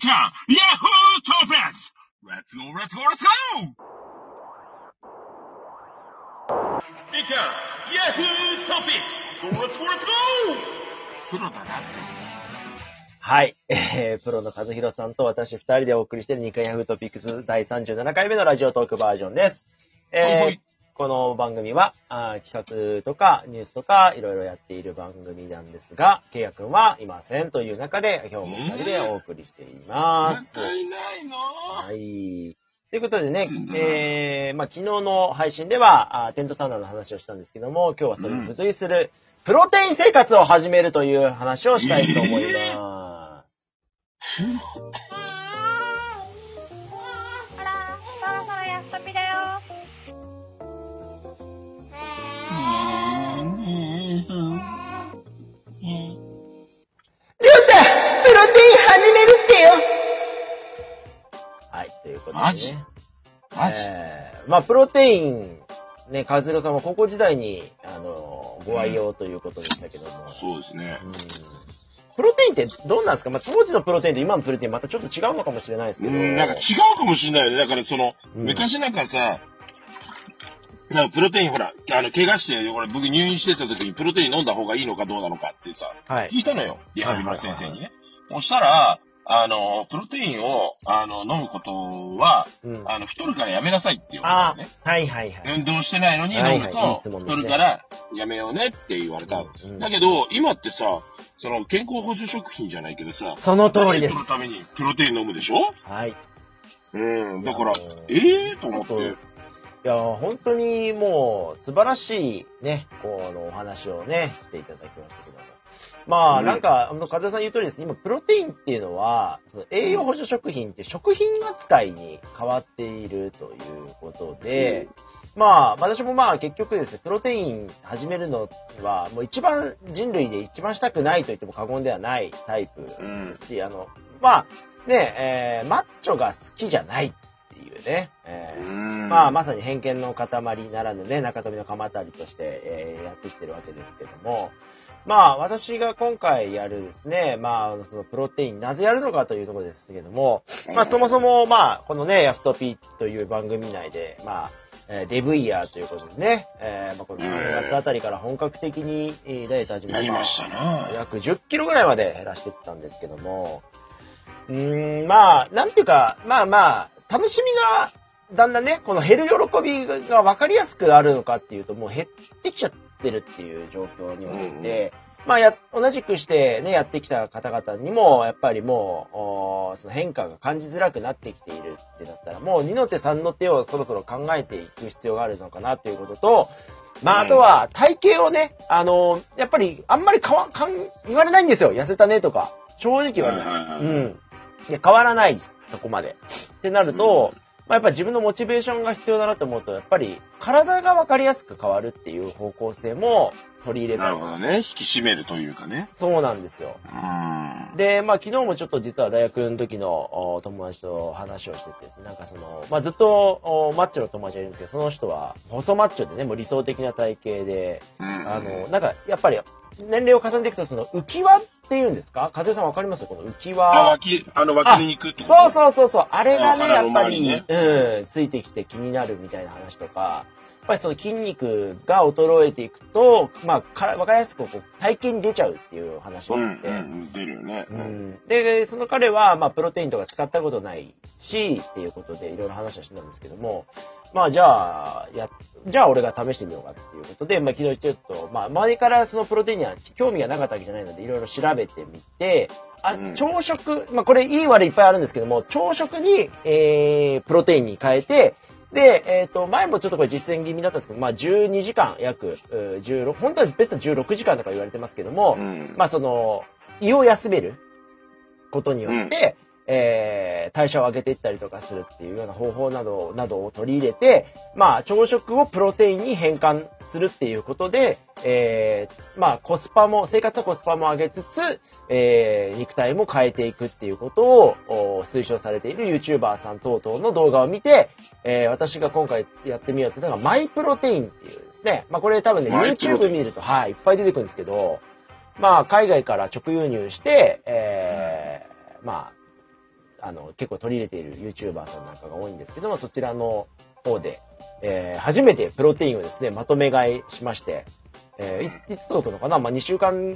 トピックス !Let's go, let's go, let's go! 時間、ヤッホートピックス !Let's go, let's go, let's go! プロだなって。はい。えー、プロの和弘さんと私二人でお送りしている日刊ヤフートピックス第37回目のラジオトークバージョンです。えーこの番組はあー企画とかニュースとかいろいろやっている番組なんですが、ケイヤ君はいませんという中で今日も二人でお送りしています。仲いないの？はい。ということでねうん、えー、まあ昨日の配信ではあーテントサウナの話をしたんですけども、今日はそれに付随するプロテイン生活を始めるという話をしたいと思います。あ マジ？マジ？えー、まあ、プロテイン、ね、和弘さんは高校時代に、あの、ご愛用ということでしたけども。そうですね。うんプロテインってどうなんですか？まあ、当時のプロテインと今のプロテインまたちょっと違うのかもしれないですけど。うん、なんか違うかもしれないよね。だからその、うん昔なんかさ、なんかプロテインほら、あの、怪我して、俺僕入院してた時にプロテイン飲んだ方がいいのかどうなのかってさ、はい。聞いたのよ。リハビリの先生にね。そしたら、あの、プロテインを、あの、飲むことは、うん。あの、太るからやめなさいって言わあれたのね。あ、はいはいはい。運動してないのに飲むはいはいいい質と、太るからやめようねって言われた。うんだけど、今ってさ、その健康補助食品じゃないけどさ、その通りです。のためにプロテイン飲むでしょ？はい。うん、だからええと思って。いや、本当にもう素晴らしいね、このお話をね、していただきましたけども。まあ、うんなんか、あの、和田さん言う通りです。今、プロテインっていうのは、その栄養補助食品って食品扱いに変わっているということで、まあ、私もまあ結局ですね、プロテイン始めるのは、もう一番人類で一番したくないと言っても過言ではないタイプうんですし、あの、まあ、ね、えー、マッチョが好きじゃないっていうね、えーうん。まあ、まさに偏見の塊ならぬね、中富の鎌足りとして、えーやってきてるわけですけども、まあ、私が今回やるですね、まあ、そのプロテイン、なぜやるのかというところですけども、まあ、そもそも、まあ、このね、ヤフトピという番組内で、まあ、えーデブイヤーということでね、えーまあ、この3月あたりから本格的にえーダイエット始めてましたな。約10キロぐらいまで減らしていったんですけども、うーん、まあ、なんていうか、まあまあ、楽しみが、だんだんね、この減る喜びが分かりやすくあるのかっていうと、もう減ってきちゃってるっていう状況において、まあや、同じくしてね、やってきた方々にも、やっぱりもう、その変化が感じづらくなってきているってなったら、もう2の手3の手をそろそろ考えていく必要があるのかなっていうことと、まあ、あとは、体型をね、あの、やっぱり、あんまり変わ、かん、言われないんですよ。痩せたねとか。正直言われないうん。いや、変わらない、そこまで。ってなると、まあ、やっぱ自分のモチベーションが必要だなと思うと、やっぱり、体が分かりやすく変わるっていう方向性も取り入れたないるほどね。引き締めるというかね。そうなんですよ。うん。で、まあ昨日もちょっと実は大学の時のお友達と話をしててですね、なんかその、まあずっとおマッチョの友達がいるんですけど、その人は細マッチョでね、もう理想的な体型で、うんあの、なんかやっぱり年齢を重ねていくとその浮き輪っていうんですか？和代さんわかります？この浮き輪。あ、脇、あの、脇の肉。とそうそうそうそう。あれがね、あやっぱり、ね。うん、ついてきて気になるみたいな話とか、ぱりその筋肉が衰えていくと、まあ、からわかりやすくこう体型に出ちゃうっていう話うん、があって、うん、出るよね。う。んで、その彼は、まあ、プロテインとか使ったことないし、っていうことでいろいろ話をしてたんですけども、まあ、じゃあ、や、じゃあ俺が試してみようかっていうことで、まあ、昨日ちょっと、まあ、前からそのプロテインには興味がなかったわけじゃないので、いろいろ調べてみて、あうん、朝食、まあ、これいい悪いいっぱいあるんですけども、朝食に、えー、プロテインに変えて、で、えっ、と、前もちょっとこれ実践気味だったんですけど、まあ、12時間、約、うー16、本当はベスト16時間とか言われてますけども、うん。まあその、胃を休めることによって、えー、代謝を上げていったりとかするっていうような方法など、などを取り入れて、まあ朝食をプロテインに変換するっていうことで、えー、まあコスパも、生活のコスパも上げつつ、えー、肉体も変えていくっていうことをお推奨されている YouTuber さん等々の動画を見て、えー、私が今回やってみようっていうのがマイプロテインっていうですね、まあこれ多分ね、YouTube 見ると、はい、いっぱい出てくるんですけど、まあ、海外から直輸入して、えー、まあ、結構取り入れている YouTuber さんなんかが多いんですけども、そちらの方で、えー初めてプロテインをですね、まとめ買いしまして、えーいいつ届くのかな？まあ、2週間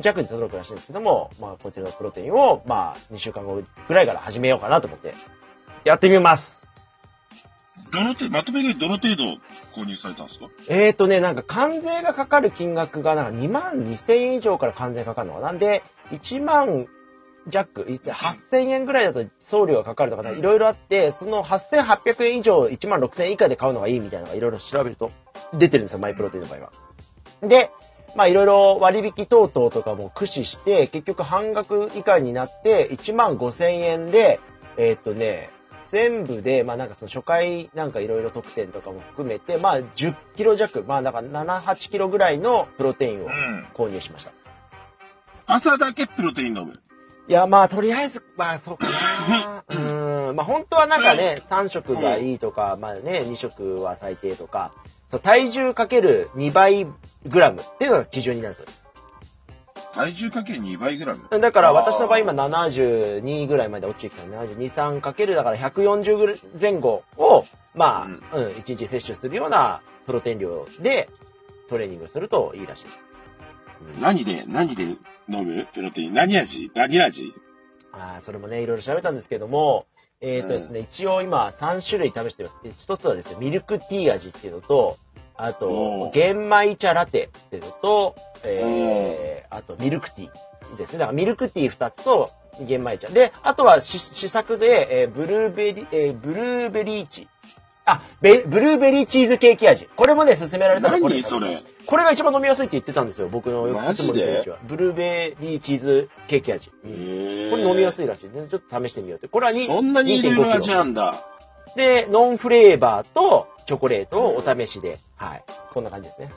弱で届くらしいんですけども、まあ、こちらのプロテインを、まあ、2週間後ぐらいから始めようかなと思って、やってみます。どの程度、まとめ買いどの程度購入されたんですか？えーとね、なんか関税がかかる金額がなんか2万2000円以上から関税かかるのかな？なんで、1万弱、8000円ぐらいだと送料がかかるとかね、いろいろあって、その8800円以上1万6000円以下で買うのがいいみたいなのがいろいろ調べると出てるんですよ、マイプロテインの場合は。で、まあいろいろ割引等々とかも駆使して、結局半額以下になって1万5000円で、えーっとね、全部で、まあなんかその初回なんかいろいろ特典とかも含めて、まあ10キロ弱、まあなんか7、8キロぐらいのプロテインをうん。購入しました。朝だけプロテイン飲む。いや、まあとりあえず、まあそうかな。うーん。まあ本当はなんかね、3食がいいとか、まあね、2食は最低とか、そう体重かける2倍グラムっていうのが基準になるんですよ。体重かける2倍グラム？だから私の場合今72ぐらいまで落ちてきた72、3かけるだから140ぐらい前後を、まあ、うん、1日摂取するようなプロテイン量でトレーニングするといいらしい何で、何で飲む？プロテイン。何味？何味？あーそれもね、いろいろ調べたんですけども、えっ、とですね、一応今3種類試してます。で一つはですね、ミルクティー味っていうのと、あと玄米茶ラテっていうのと、えー、あとミルクティーですね。だからミルクティー2つと玄米茶。で、あとは試試作で、えーブルーベリー、えーブルーベリーチ。あ、ベブルーベリーチーズケーキ味。これもね、勧められたのこれ何それこれが一番飲みやすいって言ってたんですよ。僕のマジで？いつものベリーチは。ブルーベリーチーズケーキ味。これ飲みやすいらしい。でちょっと試してみようって。これはにそんなにいろいろ味2.5なんだ。で、ノンフレーバーとチョコレートをお試しで、はい。こんな感じですね。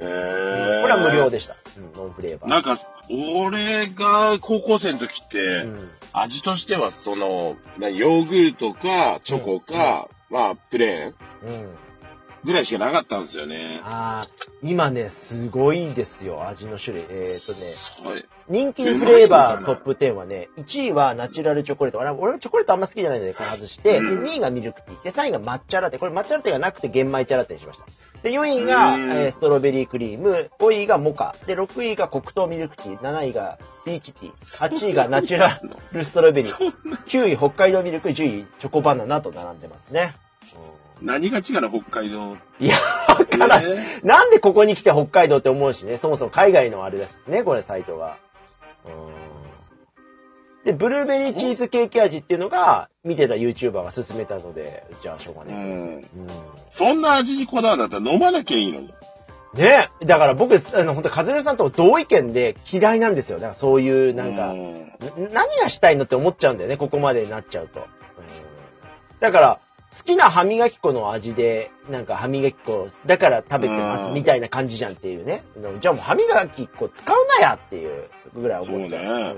へこーれは無料でした。うん、ノンフレーバー。なんか、俺が高校生の時って、うん。味としては、その、なヨーグルトか、チョコか、まあ、プレーンうん。ぐらいしかなかったんですよね。ああ、今ね、すごいですよ、味の種類。えーっとね。人気フレーバートップ10はね、1位はナチュラルチョコレート。俺俺はチョコレートあんま好きじゃないので、これ外して、で、うん2位がミルクティー。で、3位が抹茶ラテ。これ抹茶ラテがなくて玄米茶ラテにしました。で、4位が、うんえーストロベリークリーム。5位がモカ。で、6位が黒糖ミルクティー。7位がピーチティー。8位がナチュラルストロベリー。9位北海道ミルク。10位チョコバナナと並んでますね。何が違うの？北海道。いや、わからん。えなんでここに来て北海道って思うしね、そもそも海外のあれですね、これサイトが。うんで、ブルーベリーチーズケーキ味っていうのが、見てた YouTuber が勧めたので、じゃあしょうがうねん。え。そんな味にこだわるんだったら飲まなきゃいいのに。うん。ねだから僕、あの、本当和代さんと同意見で嫌いなんですよ。だからそういう、なんか、うんん何がしたいのって思っちゃうんだよね、ここまでになっちゃうと。うんだから、好きな歯磨き粉の味で、なんか歯磨き粉、だから食べてますうんみたいな感じじゃんっていうね。じゃあもう歯磨き粉使うなやっていうぐらい思っちゃう。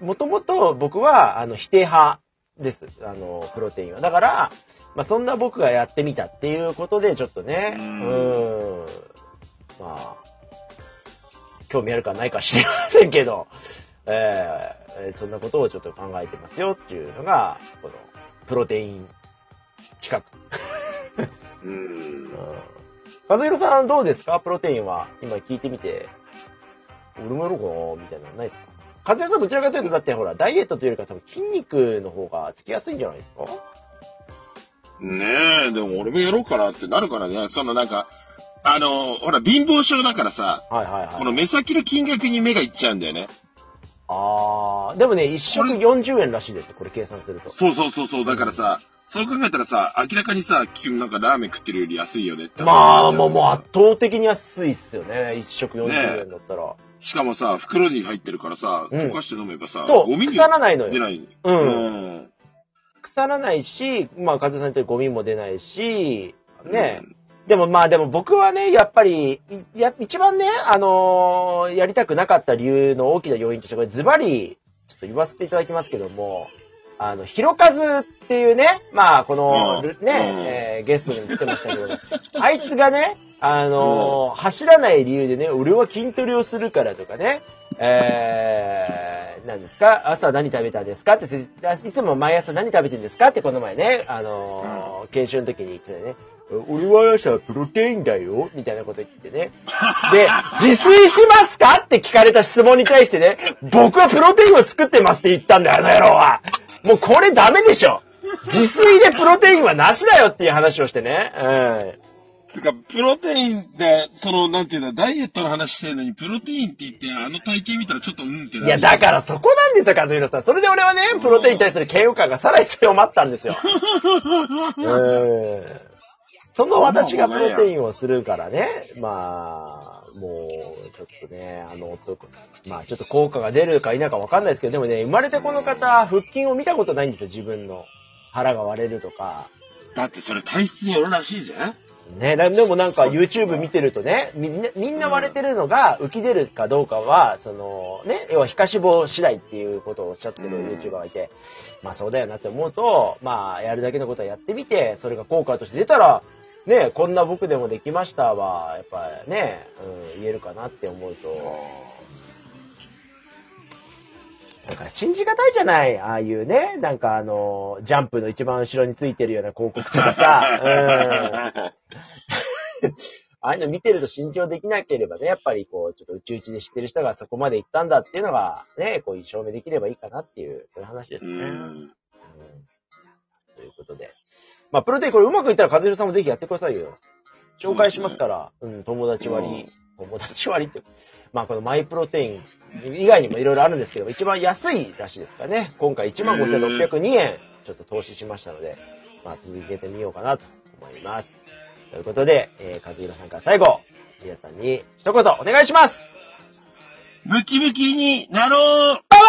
もともと僕は、あの、否定派です。あの、プロテインは。だから、まあそんな僕がやってみたっていうことで、ちょっとね、ううんん。まあ、興味あるかないか知りませんけど、えーえーそんなことをちょっと考えてますよっていうのが、この、プロテイン企画。うんうん。和弘さんどうですか？プロテインは。今聞いてみて、俺もやろうかなみたいなのないですか？和弘さんどちらかというと、だってほら、ダイエットというよりか多分筋肉の方がつきやすいんじゃないですか？ねえ、でも俺もやろうかなってなるからね。そのなんか、あの、ほら、貧乏症だからさ、はいはいはい。この目先の金額に目がいっちゃうんだよね。あー、でもね、一食40円らしいですよ、これ計算すると。そうそうそうそう。だからさ、そう考えたらさ、明らかにさ、君なんかラーメン食ってるより安いよねって話まあ、もう、もう圧倒的に安いっすよね。一食40円だったら。しかもさ、袋に入ってるからさ、うん溶かして飲めばさ、そう、ゴミに腐らないのよ。出ない。う。うんん。腐らないし、まあ、和也さん言ってるゴミも出ないし、ね、でもまあでも僕はね、やっぱり、いや、一番ね、あのーやりたくなかった理由の大きな要因として、これズバリ、ちょっと言わせていただきますけども、あの、ひろかずっていうね、まあ、この、うん。ね、うん。えーゲストにも来てましたけど、あいつがね、あのー走らない理由でね、俺は筋トレをするからとかね、えー、なたんですか？朝何食べたんですか？って、いつも毎朝何食べてるんですか？ってこの前ね、あのー研修の時に言ってたよね。俺は朝プロテインだよみたいなこと言っててね。で、自炊しますかって聞かれた質問に対してね、僕はプロテインを作ってますって言ったんだよ、あの野郎は。もうこれダメでしょ。自炊でプロテインはなしだよっていう話をしてね。うん。つうか、プロテインで、その、なんていうんだ、ダイエットの話してるのに、プロテインって言って、あの体型見たらちょっとうんっていや、だからそこなんですよ、和弘さん。それで俺はね、プロテインに対する嫌悪感がさらに強まったんですよ。うん。その私がプロテインをするからね、まあ、もう、ちょっとね、あの、とまあ、ちょっと効果が出るか否かわかんないですけど、でもね、生まれてこの方、腹筋を見たことないんですよ、自分の。腹が割れるとか。だってそれ体質によるらしいぜ。ね、だでもなんか YouTube 見てるとね、みんなみんな割れてるのが浮き出るかどうかは、そのね、要は皮下脂肪次第っていうことをおっしゃってる YouTuber がいて、まあそうだよなって思うと、まあやるだけのことはやってみて、それが効果として出たら、ね、こんな僕でもできましたは、やっぱね、うん、言えるかなって思うと、なんか信じがたいじゃないああいうね、なんかあの、ジャンプの一番後ろについてるような広告とかさ、うん。ああいうの見てると信用できなければね、やっぱりこう、ちょっと宇宙一で知ってる人がそこまで行ったんだっていうのが、ね、こういう証明できればいいかなっていう、そういう話ですうね。うんん。ということで。まあ、プロテインこれうまくいったら、和弘さんもぜひやってくださいよ。紹介しますから、うん、友達割り、友達割りって。まあ、このマイプロテイン以外にもいろいろあるんですけど、一番安いらしいですかね。今回15,602円、ちょっと投資しましたので、まあ、続けてみようかなと思います。ということで、えー、和弘さんから最後、皆さんに一言お願いしますムキムキになろうパワ